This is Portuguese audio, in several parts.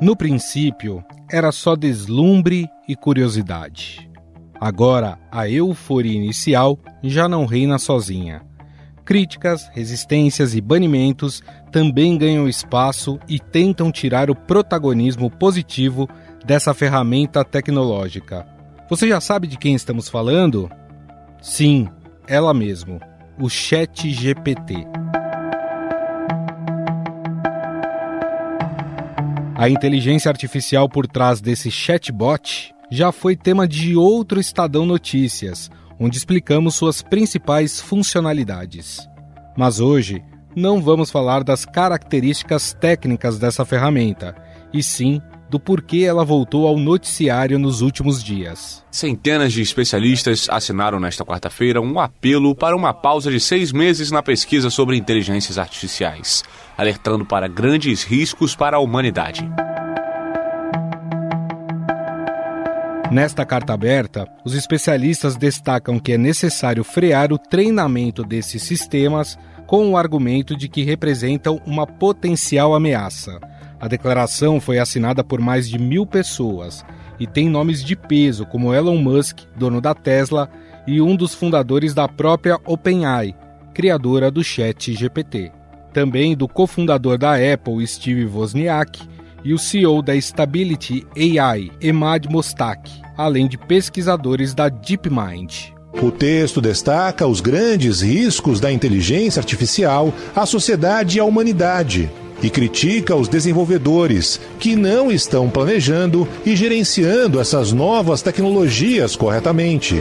No princípio, era só deslumbre e curiosidade. Agora, a euforia inicial já não reina sozinha. Críticas, resistências e banimentos também ganham espaço e tentam tirar o protagonismo positivo dessa ferramenta tecnológica. Você já sabe de quem estamos falando? Sim, ela mesmo, o Chat GPT. A inteligência artificial por trás desse chatbot já foi tema de outro Estadão Notícias, onde explicamos suas principais funcionalidades. Mas hoje não vamos falar das características técnicas dessa ferramenta, e sim do porquê ela voltou ao noticiário nos últimos dias. Centenas de especialistas assinaram nesta quarta-feira um apelo para uma pausa de seis meses na pesquisa sobre inteligências artificiais, alertando para grandes riscos para a humanidade. Nesta carta aberta, os especialistas destacam que é necessário frear o treinamento desses sistemas com o argumento de que representam uma potencial ameaça a declaração foi assinada por mais de mil pessoas e tem nomes de peso como Elon Musk, dono da Tesla, e um dos fundadores da própria OpenAI, criadora do Chat GPT. Também do cofundador da Apple, Steve Wozniak, e o CEO da Stability AI, Emad Mostak, além de pesquisadores da DeepMind. O texto destaca os grandes riscos da inteligência artificial à sociedade e à humanidade e critica os desenvolvedores que não estão planejando e gerenciando essas novas tecnologias corretamente.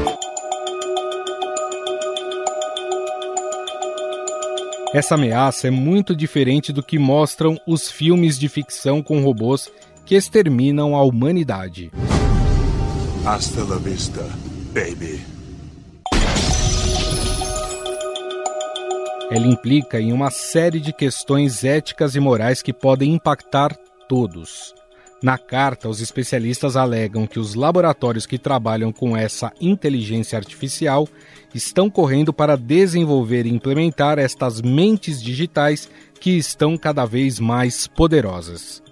Essa ameaça é muito diferente do que mostram os filmes de ficção com robôs que exterminam a humanidade. Hasta la vista, baby. Ela implica em uma série de questões éticas e morais que podem impactar todos. Na carta, os especialistas alegam que os laboratórios que trabalham com essa inteligência artificial estão correndo para desenvolver e implementar estas mentes digitais que estão cada vez mais poderosas.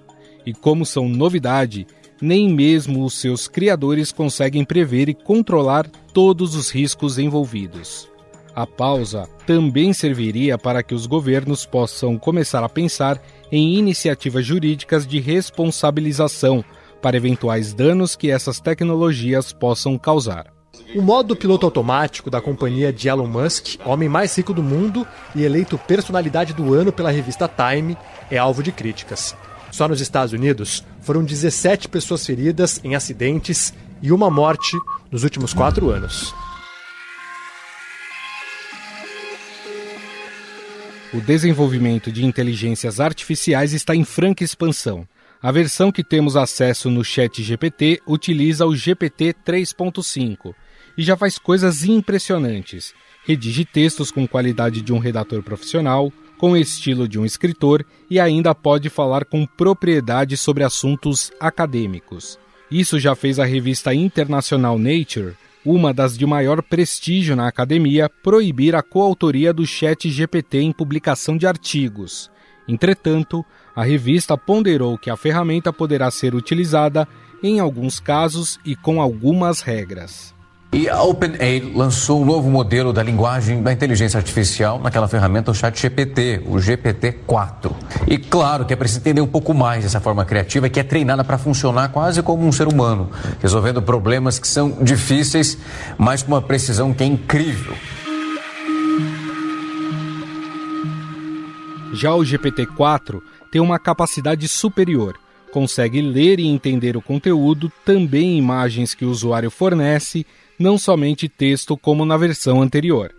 E como são novidade, nem mesmo os seus criadores conseguem prever e controlar todos os riscos envolvidos. A pausa também serviria para que os governos possam começar a pensar em iniciativas jurídicas de responsabilização para eventuais danos que essas tecnologias possam causar. O modo piloto automático da companhia de Elon Musk, homem mais rico do mundo e eleito personalidade do ano pela revista Time, é alvo de críticas. Só nos Estados Unidos foram 17 pessoas feridas em acidentes e uma morte nos últimos quatro anos. O desenvolvimento de inteligências artificiais está em franca expansão. A versão que temos acesso no Chat GPT utiliza o GPT 3.5 e já faz coisas impressionantes. Redige textos com qualidade de um redator profissional, com estilo de um escritor e ainda pode falar com propriedade sobre assuntos acadêmicos. Isso já fez a revista internacional Nature uma das de maior prestígio na academia, proibir a coautoria do Chat GPT em publicação de artigos. Entretanto, a revista ponderou que a ferramenta poderá ser utilizada em alguns casos e com algumas regras. E a OpenAI lançou um novo modelo da linguagem da inteligência artificial naquela ferramenta, o ChatGPT, o GPT-4. E claro que é preciso entender um pouco mais dessa forma criativa que é treinada para funcionar quase como um ser humano, resolvendo problemas que são difíceis, mas com uma precisão que é incrível. Já o GPT-4 tem uma capacidade superior consegue ler e entender o conteúdo, também imagens que o usuário fornece, não somente texto como na versão anterior.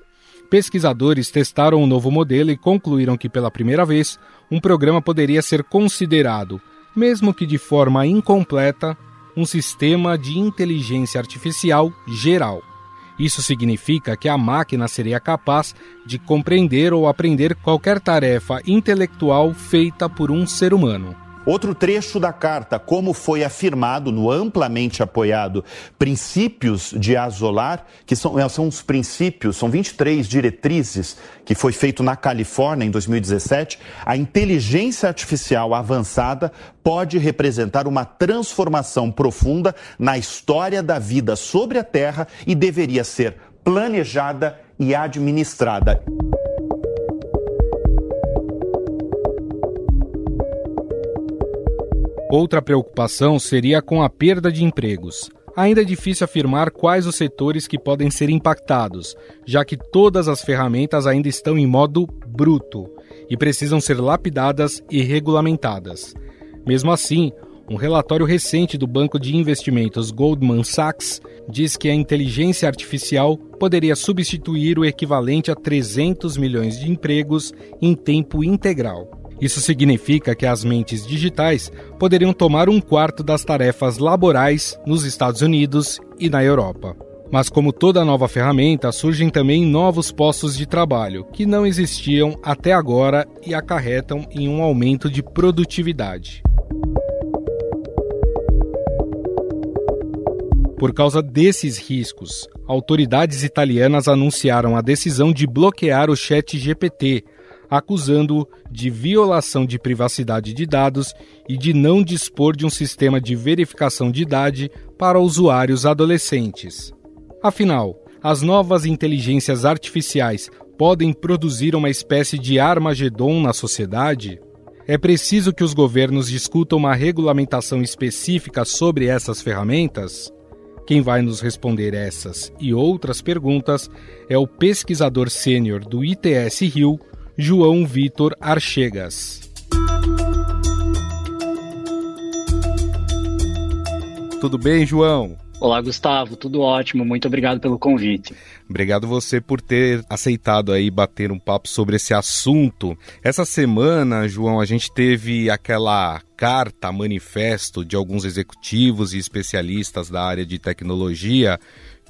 Pesquisadores testaram o novo modelo e concluíram que, pela primeira vez, um programa poderia ser considerado, mesmo que de forma incompleta, um sistema de inteligência artificial geral. Isso significa que a máquina seria capaz de compreender ou aprender qualquer tarefa intelectual feita por um ser humano. Outro trecho da carta, como foi afirmado no amplamente apoiado Princípios de Azolar, que são, é, são os princípios, são 23 diretrizes que foi feito na Califórnia em 2017, a inteligência artificial avançada pode representar uma transformação profunda na história da vida sobre a Terra e deveria ser planejada e administrada. Outra preocupação seria com a perda de empregos. Ainda é difícil afirmar quais os setores que podem ser impactados, já que todas as ferramentas ainda estão em modo bruto e precisam ser lapidadas e regulamentadas. Mesmo assim, um relatório recente do banco de investimentos Goldman Sachs diz que a inteligência artificial poderia substituir o equivalente a 300 milhões de empregos em tempo integral. Isso significa que as mentes digitais poderiam tomar um quarto das tarefas laborais nos Estados Unidos e na Europa. Mas, como toda nova ferramenta, surgem também novos postos de trabalho que não existiam até agora e acarretam em um aumento de produtividade. Por causa desses riscos, autoridades italianas anunciaram a decisão de bloquear o Chat GPT, acusando-o de violação de privacidade de dados e de não dispor de um sistema de verificação de idade para usuários adolescentes. Afinal, as novas inteligências artificiais podem produzir uma espécie de Armagedon na sociedade? É preciso que os governos discutam uma regulamentação específica sobre essas ferramentas? Quem vai nos responder essas e outras perguntas é o pesquisador sênior do ITS Rio, João Vitor Archegas. Tudo bem, João? Olá, Gustavo, tudo ótimo. Muito obrigado pelo convite. Obrigado você por ter aceitado aí bater um papo sobre esse assunto. Essa semana, João, a gente teve aquela carta manifesto de alguns executivos e especialistas da área de tecnologia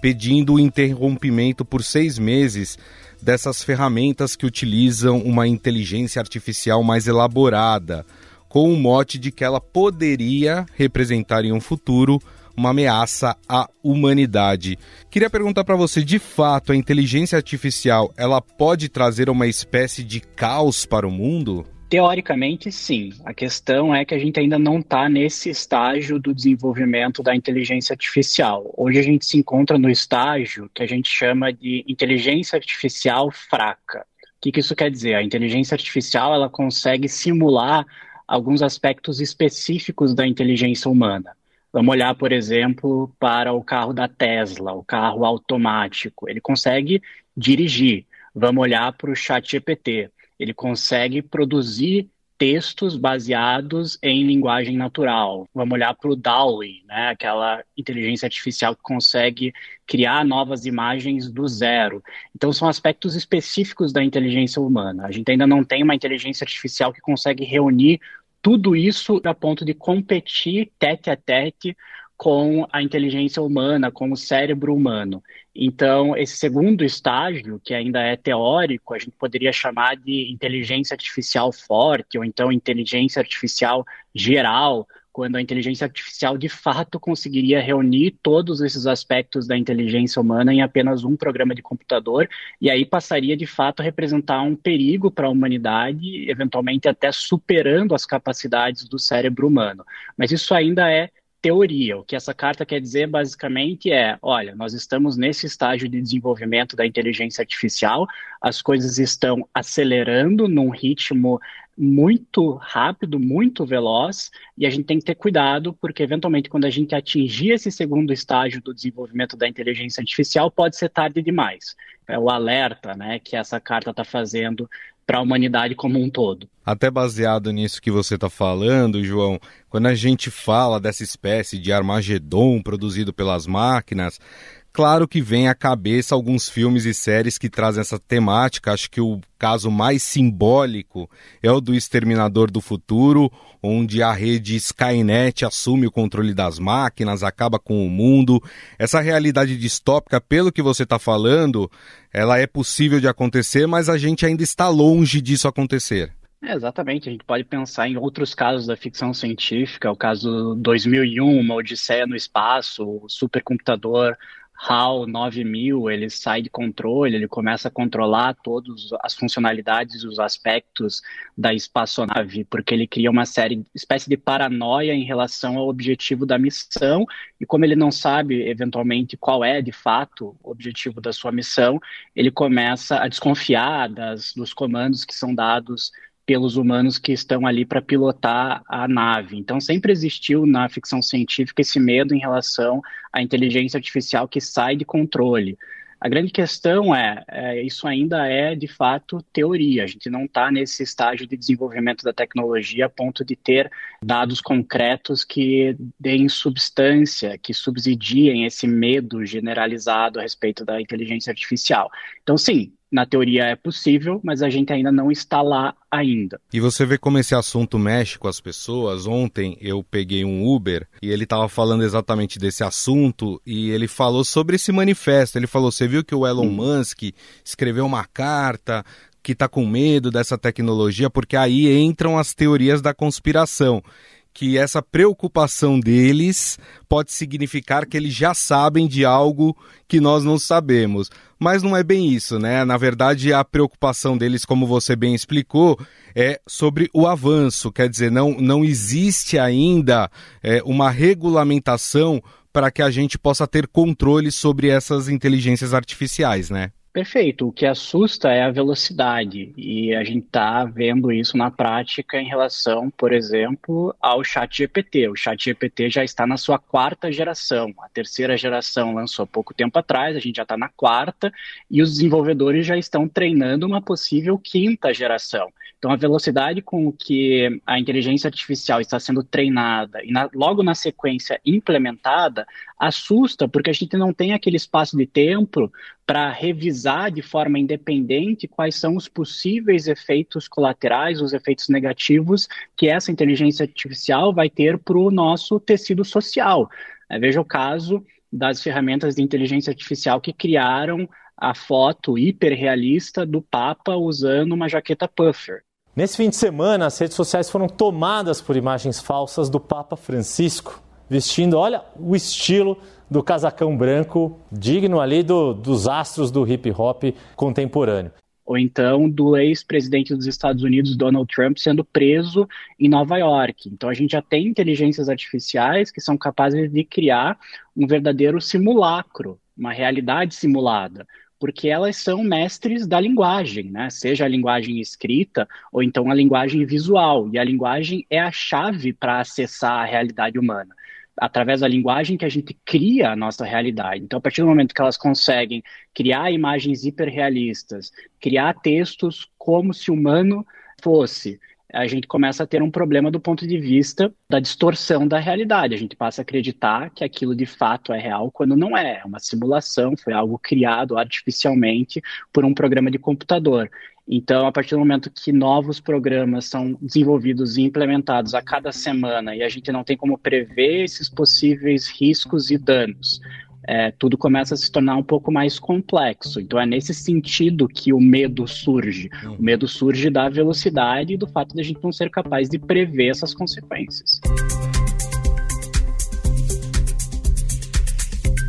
pedindo o interrompimento por seis meses dessas ferramentas que utilizam uma inteligência artificial mais elaborada, com o mote de que ela poderia representar em um futuro uma ameaça à humanidade. Queria perguntar para você, de fato, a inteligência artificial, ela pode trazer uma espécie de caos para o mundo? Teoricamente, sim. A questão é que a gente ainda não está nesse estágio do desenvolvimento da inteligência artificial. Hoje a gente se encontra no estágio que a gente chama de inteligência artificial fraca. O que, que isso quer dizer? A inteligência artificial ela consegue simular alguns aspectos específicos da inteligência humana. Vamos olhar, por exemplo, para o carro da Tesla, o carro automático. Ele consegue dirigir. Vamos olhar para o chat GPT ele consegue produzir textos baseados em linguagem natural. Vamos olhar para o DALL-E, né? aquela inteligência artificial que consegue criar novas imagens do zero. Então, são aspectos específicos da inteligência humana. A gente ainda não tem uma inteligência artificial que consegue reunir tudo isso a ponto de competir tete a tete com a inteligência humana, com o cérebro humano. Então, esse segundo estágio, que ainda é teórico, a gente poderia chamar de inteligência artificial forte, ou então inteligência artificial geral, quando a inteligência artificial de fato conseguiria reunir todos esses aspectos da inteligência humana em apenas um programa de computador, e aí passaria de fato a representar um perigo para a humanidade, eventualmente até superando as capacidades do cérebro humano. Mas isso ainda é teoria. O que essa carta quer dizer basicamente é: olha, nós estamos nesse estágio de desenvolvimento da inteligência artificial, as coisas estão acelerando num ritmo muito rápido, muito veloz, e a gente tem que ter cuidado, porque eventualmente, quando a gente atingir esse segundo estágio do desenvolvimento da inteligência artificial, pode ser tarde demais. É o alerta né, que essa carta está fazendo para a humanidade como um todo. Até baseado nisso que você está falando, João, quando a gente fala dessa espécie de Armagedon produzido pelas máquinas, Claro que vem à cabeça alguns filmes e séries que trazem essa temática. Acho que o caso mais simbólico é o do Exterminador do Futuro, onde a rede Skynet assume o controle das máquinas, acaba com o mundo. Essa realidade distópica, pelo que você está falando, ela é possível de acontecer, mas a gente ainda está longe disso acontecer. É, exatamente, a gente pode pensar em outros casos da ficção científica, o caso 2001, uma Odisseia no espaço, o supercomputador HAL 9000, ele sai de controle, ele começa a controlar todas as funcionalidades, os aspectos da espaçonave, porque ele cria uma série, espécie de paranoia em relação ao objetivo da missão, e como ele não sabe, eventualmente, qual é, de fato, o objetivo da sua missão, ele começa a desconfiar das, dos comandos que são dados pelos humanos que estão ali para pilotar a nave. Então, sempre existiu na ficção científica esse medo em relação à inteligência artificial que sai de controle. A grande questão é, é isso ainda é de fato teoria. A gente não está nesse estágio de desenvolvimento da tecnologia a ponto de ter dados concretos que deem substância, que subsidiem esse medo generalizado a respeito da inteligência artificial. Então, sim, na teoria é possível, mas a gente ainda não está lá ainda. E você vê como esse assunto mexe com as pessoas. Ontem eu peguei um Uber e ele estava falando exatamente desse assunto e ele falou sobre esse manifesto. Ele falou: você viu que o Elon hum. Musk escreveu uma carta que está com medo dessa tecnologia, porque aí entram as teorias da conspiração que essa preocupação deles pode significar que eles já sabem de algo que nós não sabemos. Mas não é bem isso, né? Na verdade, a preocupação deles, como você bem explicou, é sobre o avanço. Quer dizer, não, não existe ainda é, uma regulamentação para que a gente possa ter controle sobre essas inteligências artificiais, né? Perfeito. O que assusta é a velocidade e a gente está vendo isso na prática em relação, por exemplo, ao Chat GPT. O Chat GPT já está na sua quarta geração. A terceira geração lançou pouco tempo atrás, a gente já está na quarta e os desenvolvedores já estão treinando uma possível quinta geração. Então, a velocidade com que a inteligência artificial está sendo treinada e na, logo na sequência implementada assusta, porque a gente não tem aquele espaço de tempo para revisar de forma independente quais são os possíveis efeitos colaterais, os efeitos negativos que essa inteligência artificial vai ter para o nosso tecido social. É, veja o caso das ferramentas de inteligência artificial que criaram a foto hiperrealista do Papa usando uma jaqueta puffer. Nesse fim de semana, as redes sociais foram tomadas por imagens falsas do Papa Francisco, vestindo, olha, o estilo do casacão branco, digno ali do, dos astros do hip hop contemporâneo. Ou então do ex-presidente dos Estados Unidos, Donald Trump, sendo preso em Nova York. Então a gente já tem inteligências artificiais que são capazes de criar um verdadeiro simulacro, uma realidade simulada porque elas são mestres da linguagem, né? Seja a linguagem escrita ou então a linguagem visual. E a linguagem é a chave para acessar a realidade humana. Através da linguagem que a gente cria a nossa realidade. Então, a partir do momento que elas conseguem criar imagens hiperrealistas, criar textos como se humano fosse, a gente começa a ter um problema do ponto de vista da distorção da realidade. A gente passa a acreditar que aquilo de fato é real quando não é. É uma simulação, foi algo criado artificialmente por um programa de computador. Então, a partir do momento que novos programas são desenvolvidos e implementados a cada semana e a gente não tem como prever esses possíveis riscos e danos, é, tudo começa a se tornar um pouco mais complexo. Então é nesse sentido que o medo surge. O medo surge da velocidade e do fato de a gente não ser capaz de prever essas consequências.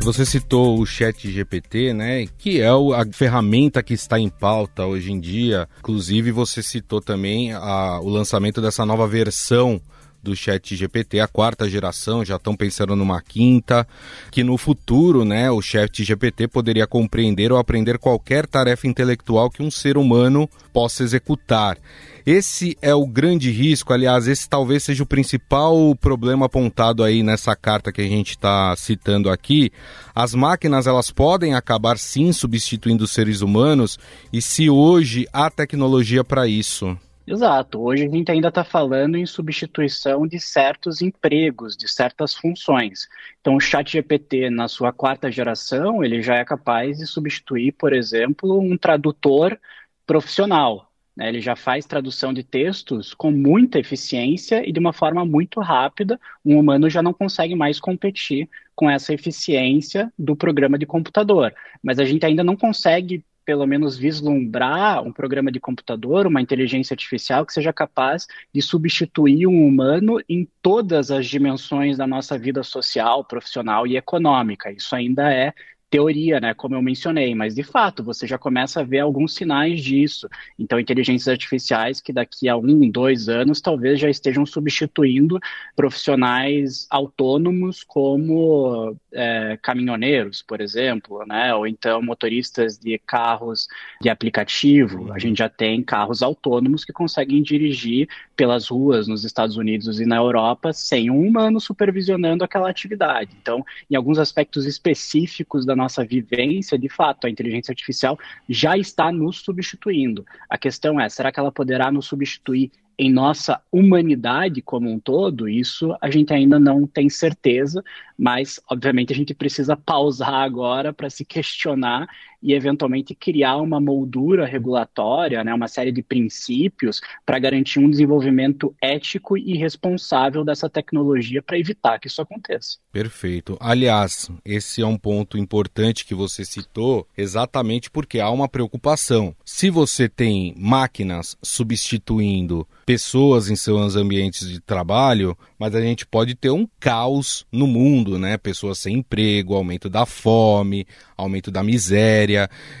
Você citou o Chat GPT, né? Que é a ferramenta que está em pauta hoje em dia. Inclusive, você citou também a, o lançamento dessa nova versão do chat GPT, a quarta geração, já estão pensando numa quinta, que no futuro, né, o chat GPT poderia compreender ou aprender qualquer tarefa intelectual que um ser humano possa executar. Esse é o grande risco, aliás, esse talvez seja o principal problema apontado aí nessa carta que a gente está citando aqui. As máquinas elas podem acabar sim substituindo os seres humanos e se hoje há tecnologia para isso. Exato. Hoje a gente ainda está falando em substituição de certos empregos, de certas funções. Então, o Chat GPT, na sua quarta geração, ele já é capaz de substituir, por exemplo, um tradutor profissional. Né? Ele já faz tradução de textos com muita eficiência e de uma forma muito rápida. Um humano já não consegue mais competir com essa eficiência do programa de computador. Mas a gente ainda não consegue pelo menos vislumbrar um programa de computador, uma inteligência artificial que seja capaz de substituir um humano em todas as dimensões da nossa vida social, profissional e econômica. Isso ainda é teoria, né, como eu mencionei, mas de fato você já começa a ver alguns sinais disso. Então, inteligências artificiais que daqui a um, dois anos talvez já estejam substituindo profissionais autônomos como é, caminhoneiros, por exemplo, né, ou então motoristas de carros de aplicativo. A gente já tem carros autônomos que conseguem dirigir pelas ruas nos Estados Unidos e na Europa sem um humano supervisionando aquela atividade. Então, em alguns aspectos específicos da nossa vivência, de fato, a inteligência artificial já está nos substituindo. A questão é, será que ela poderá nos substituir em nossa humanidade como um todo, isso a gente ainda não tem certeza, mas obviamente a gente precisa pausar agora para se questionar e eventualmente criar uma moldura regulatória, né, uma série de princípios para garantir um desenvolvimento ético e responsável dessa tecnologia para evitar que isso aconteça. Perfeito. Aliás, esse é um ponto importante que você citou, exatamente porque há uma preocupação. Se você tem máquinas substituindo pessoas em seus ambientes de trabalho, mas a gente pode ter um caos no mundo, né? Pessoas sem emprego, aumento da fome, aumento da miséria.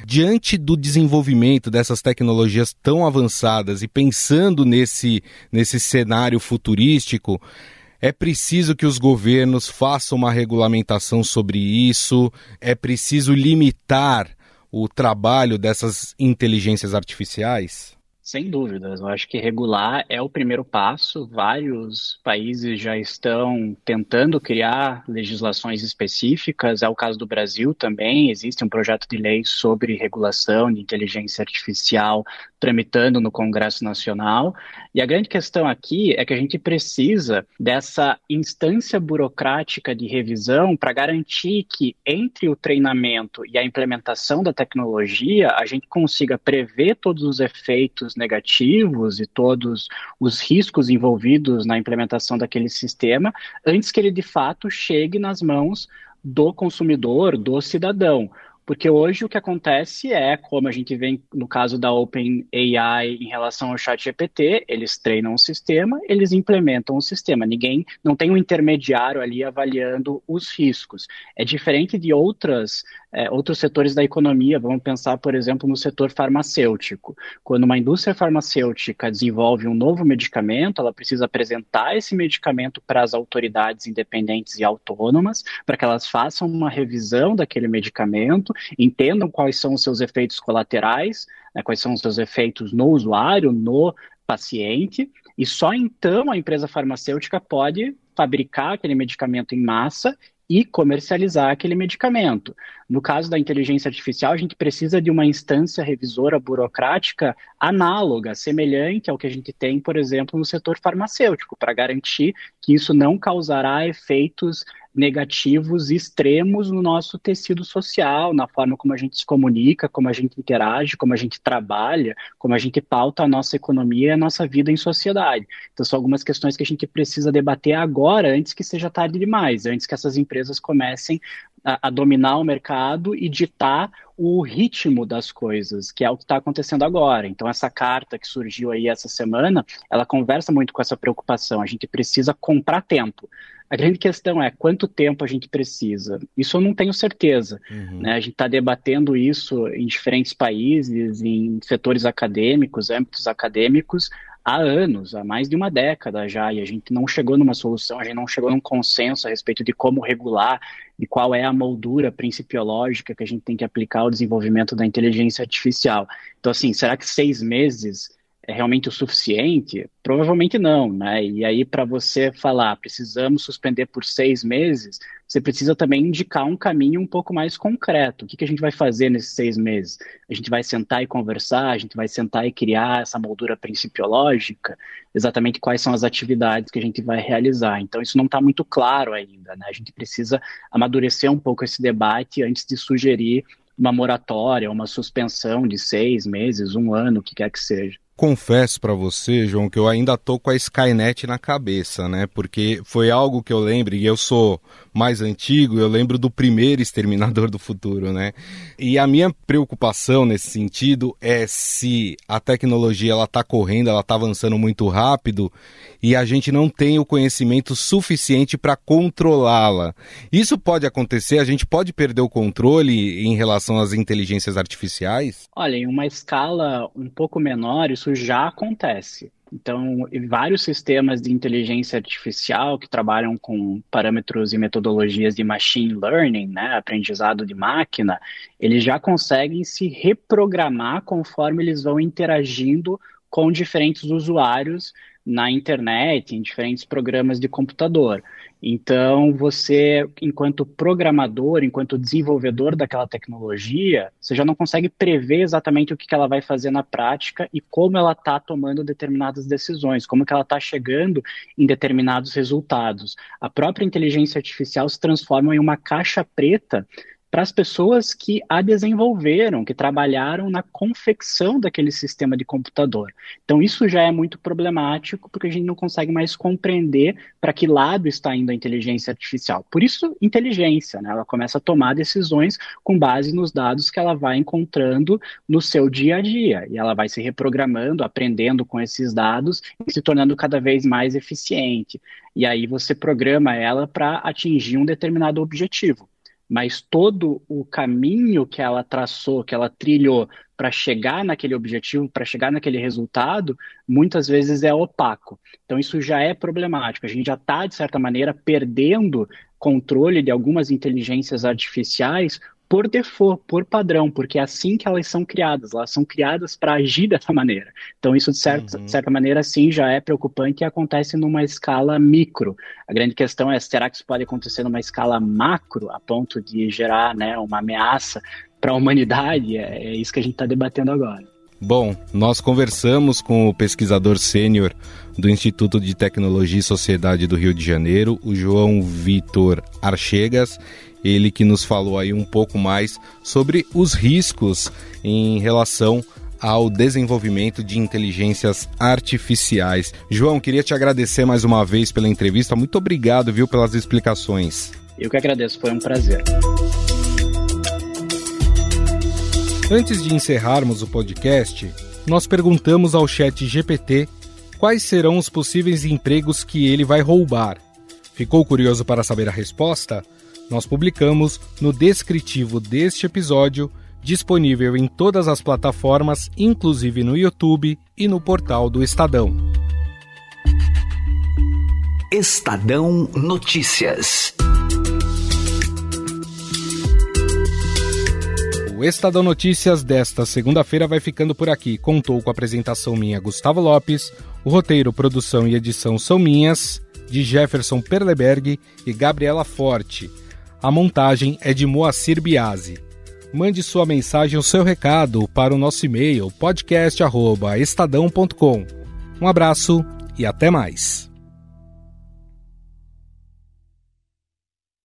Diante do desenvolvimento dessas tecnologias tão avançadas e pensando nesse, nesse cenário futurístico, é preciso que os governos façam uma regulamentação sobre isso, é preciso limitar o trabalho dessas inteligências artificiais? Sem dúvidas, eu acho que regular é o primeiro passo. Vários países já estão tentando criar legislações específicas. É o caso do Brasil também. Existe um projeto de lei sobre regulação de inteligência artificial tramitando no Congresso Nacional. E a grande questão aqui é que a gente precisa dessa instância burocrática de revisão para garantir que entre o treinamento e a implementação da tecnologia a gente consiga prever todos os efeitos negativos e todos os riscos envolvidos na implementação daquele sistema antes que ele de fato chegue nas mãos do consumidor, do cidadão. Porque hoje o que acontece é, como a gente vê no caso da OpenAI em relação ao chat GPT, eles treinam o sistema, eles implementam o sistema. Ninguém, não tem um intermediário ali avaliando os riscos. É diferente de outras, é, outros setores da economia, vamos pensar, por exemplo, no setor farmacêutico. Quando uma indústria farmacêutica desenvolve um novo medicamento, ela precisa apresentar esse medicamento para as autoridades independentes e autônomas, para que elas façam uma revisão daquele medicamento entendam quais são os seus efeitos colaterais, né, quais são os seus efeitos no usuário, no paciente, e só então a empresa farmacêutica pode fabricar aquele medicamento em massa e comercializar aquele medicamento. No caso da inteligência artificial, a gente precisa de uma instância revisora burocrática análoga, semelhante ao que a gente tem, por exemplo, no setor farmacêutico, para garantir que isso não causará efeitos negativos extremos no nosso tecido social, na forma como a gente se comunica, como a gente interage, como a gente trabalha, como a gente pauta a nossa economia e a nossa vida em sociedade. Então, são algumas questões que a gente precisa debater agora, antes que seja tarde demais, antes que essas empresas comecem a, a dominar o mercado e ditar o ritmo das coisas, que é o que está acontecendo agora. Então, essa carta que surgiu aí essa semana, ela conversa muito com essa preocupação. A gente precisa comprar tempo. A grande questão é quanto tempo a gente precisa. Isso eu não tenho certeza. Uhum. Né? A gente está debatendo isso em diferentes países, em setores acadêmicos, âmbitos acadêmicos, há anos, há mais de uma década já, e a gente não chegou numa solução, a gente não chegou num consenso a respeito de como regular e qual é a moldura principiológica que a gente tem que aplicar ao desenvolvimento da inteligência artificial. Então, assim, será que seis meses é realmente o suficiente? Provavelmente não, né? E aí, para você falar, precisamos suspender por seis meses, você precisa também indicar um caminho um pouco mais concreto. O que, que a gente vai fazer nesses seis meses? A gente vai sentar e conversar, a gente vai sentar e criar essa moldura principiológica, exatamente quais são as atividades que a gente vai realizar. Então, isso não está muito claro ainda, né? A gente precisa amadurecer um pouco esse debate antes de sugerir uma moratória, uma suspensão de seis meses, um ano, o que quer que seja. Confesso para você, João, que eu ainda tô com a Skynet na cabeça, né? Porque foi algo que eu lembro, e eu sou mais antigo, eu lembro do primeiro Exterminador do Futuro, né? E a minha preocupação nesse sentido é se a tecnologia ela tá correndo, ela tá avançando muito rápido e a gente não tem o conhecimento suficiente para controlá-la. Isso pode acontecer, a gente pode perder o controle em relação às inteligências artificiais? Olha, em uma escala um pouco menor, isso já acontece. Então, vários sistemas de inteligência artificial que trabalham com parâmetros e metodologias de machine learning, né, aprendizado de máquina, eles já conseguem se reprogramar conforme eles vão interagindo com diferentes usuários na internet, em diferentes programas de computador. Então, você, enquanto programador, enquanto desenvolvedor daquela tecnologia, você já não consegue prever exatamente o que ela vai fazer na prática e como ela está tomando determinadas decisões, como que ela está chegando em determinados resultados. A própria inteligência artificial se transforma em uma caixa preta para as pessoas que a desenvolveram, que trabalharam na confecção daquele sistema de computador. Então, isso já é muito problemático, porque a gente não consegue mais compreender para que lado está indo a inteligência artificial. Por isso, inteligência, né? ela começa a tomar decisões com base nos dados que ela vai encontrando no seu dia a dia, e ela vai se reprogramando, aprendendo com esses dados e se tornando cada vez mais eficiente. E aí você programa ela para atingir um determinado objetivo mas todo o caminho que ela traçou, que ela trilhou para chegar naquele objetivo, para chegar naquele resultado, muitas vezes é opaco. Então isso já é problemático. A gente já está, de certa maneira, perdendo controle de algumas inteligências artificiais por default, por padrão, porque é assim que elas são criadas, elas são criadas para agir dessa maneira. Então, isso, de certa, uhum. certa maneira, sim, já é preocupante e acontece numa escala micro. A grande questão é, será que isso pode acontecer numa escala macro, a ponto de gerar né, uma ameaça para a humanidade? É, é isso que a gente está debatendo agora. Bom, nós conversamos com o pesquisador sênior do Instituto de Tecnologia e Sociedade do Rio de Janeiro, o João Vitor Archegas, ele que nos falou aí um pouco mais sobre os riscos em relação ao desenvolvimento de inteligências artificiais. João, queria te agradecer mais uma vez pela entrevista. Muito obrigado, viu, pelas explicações. Eu que agradeço, foi um prazer. Antes de encerrarmos o podcast, nós perguntamos ao chat GPT quais serão os possíveis empregos que ele vai roubar. Ficou curioso para saber a resposta? Nós publicamos no descritivo deste episódio, disponível em todas as plataformas, inclusive no YouTube e no portal do Estadão. Estadão Notícias. O Estadão Notícias desta segunda-feira vai ficando por aqui. Contou com a apresentação minha, Gustavo Lopes. O roteiro, produção e edição são minhas, de Jefferson Perleberg e Gabriela Forte. A montagem é de Moacir Biasi. Mande sua mensagem ou seu recado para o nosso e-mail podcast@estadão.com. Um abraço e até mais.